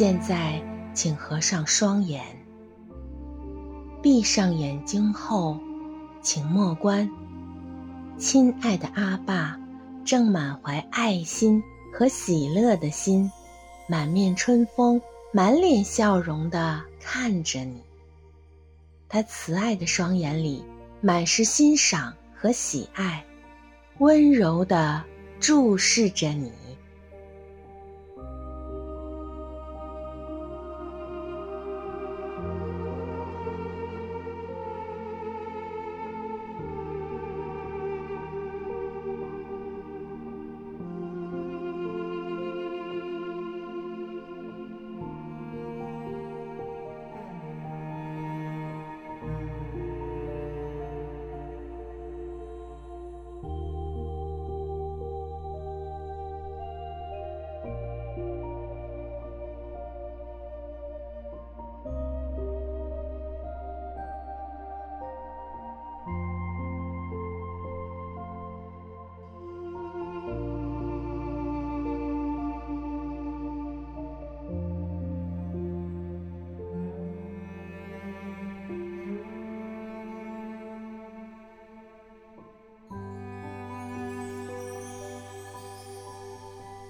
现在，请合上双眼，闭上眼睛后，请默观。亲爱的阿爸，正满怀爱心和喜乐的心，满面春风、满脸笑容地看着你。他慈爱的双眼里满是欣赏和喜爱，温柔地注视着你。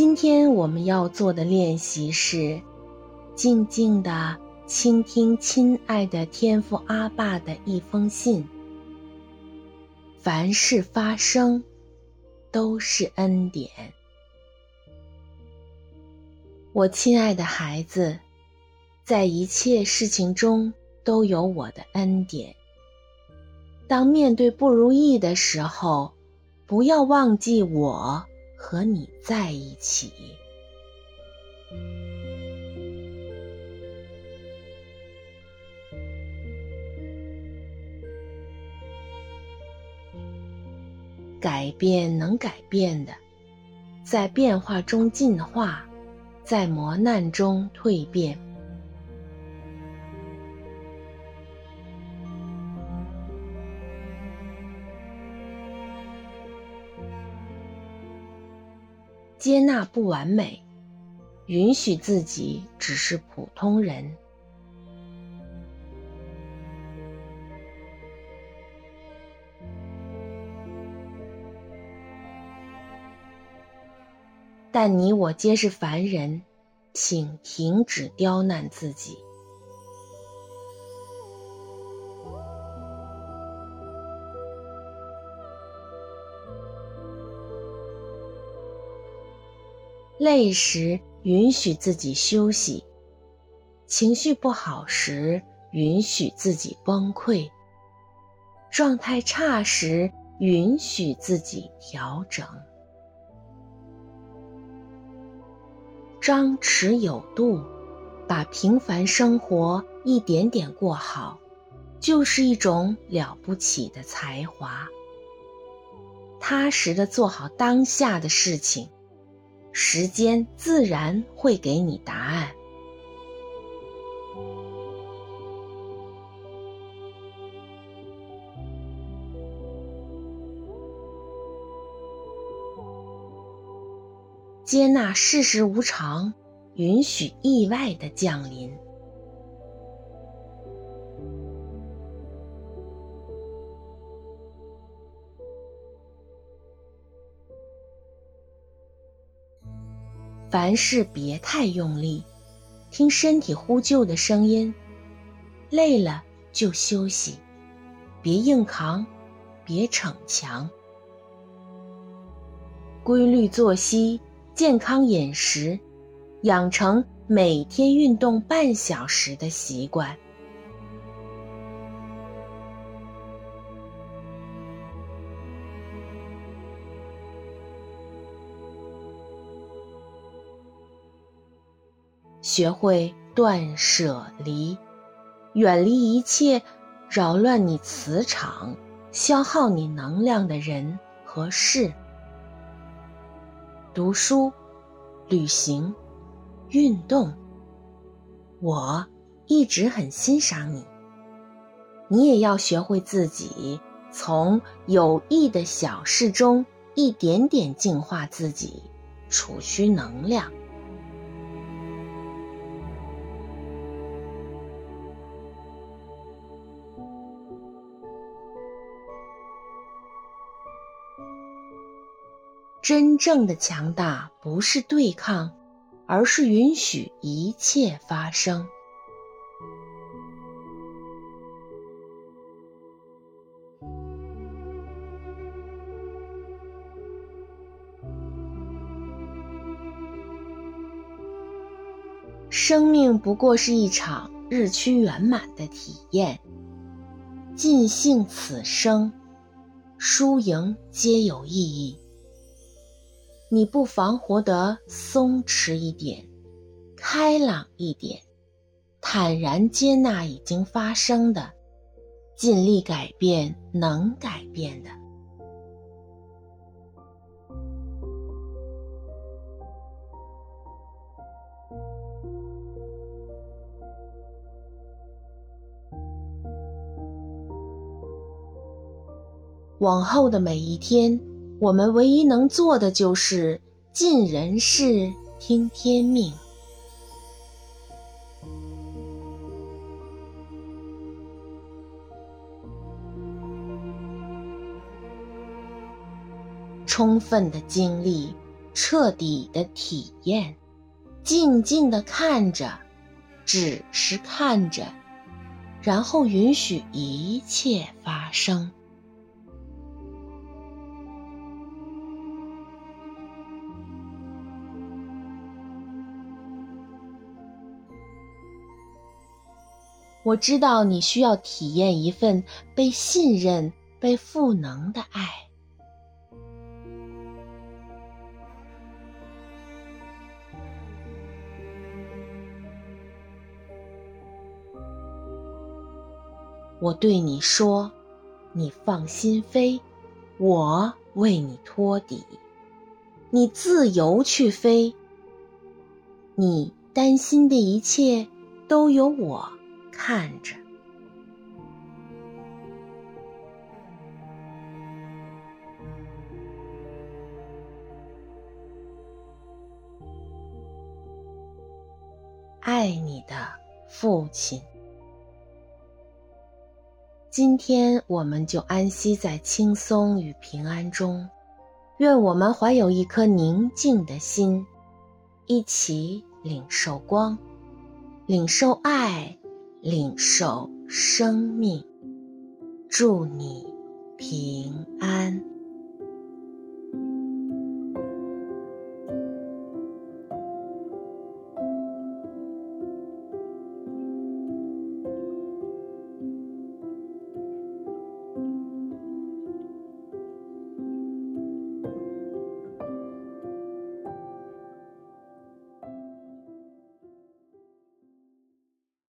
今天我们要做的练习是，静静地倾听亲爱的天父阿爸的一封信。凡事发生，都是恩典。我亲爱的孩子，在一切事情中都有我的恩典。当面对不如意的时候，不要忘记我。和你在一起，改变能改变的，在变化中进化，在磨难中蜕变。接纳不完美，允许自己只是普通人。但你我皆是凡人，请停止刁难自己。累时，允许自己休息，情绪不好时，允许自己崩溃；状态差时，允许自己调整。张弛有度，把平凡生活一点点过好，就是一种了不起的才华。踏实的做好当下的事情，时间自然会给你答案。接纳世事无常，允许意外的降临。凡事别太用力，听身体呼救的声音。累了就休息，别硬扛，别逞强。规律作息，健康饮食，养成每天运动半小时的习惯。学会断舍离，远离一切扰乱你磁场、消耗你能量的人和事。读书、旅行、运动，我一直很欣赏你。你也要学会自己从有益的小事中一点点净化自己，储蓄能量。真正的强大不是对抗，而是允许一切发生。生命不过是一场日趋圆满的体验，尽兴此生，输赢皆有意义。你不妨活得松弛一点，开朗一点，坦然接纳已经发生的，尽力改变能改变的。往后的每一天，我们唯一能做的就是尽人事，听天命。充分的经历，彻底的体验，静静的看着，只是看着，然后允许一切发生。我知道你需要体验一份被信任、被赋能的爱。我对你说：“你放心飞，我为你托底，你自由去飞。你担心的一切都有我。”看着，爱你的父亲。今天我们就安息在轻松与平安中，愿我们怀有一颗宁静的心，一起领受光，领受爱。领受生命，祝你平安。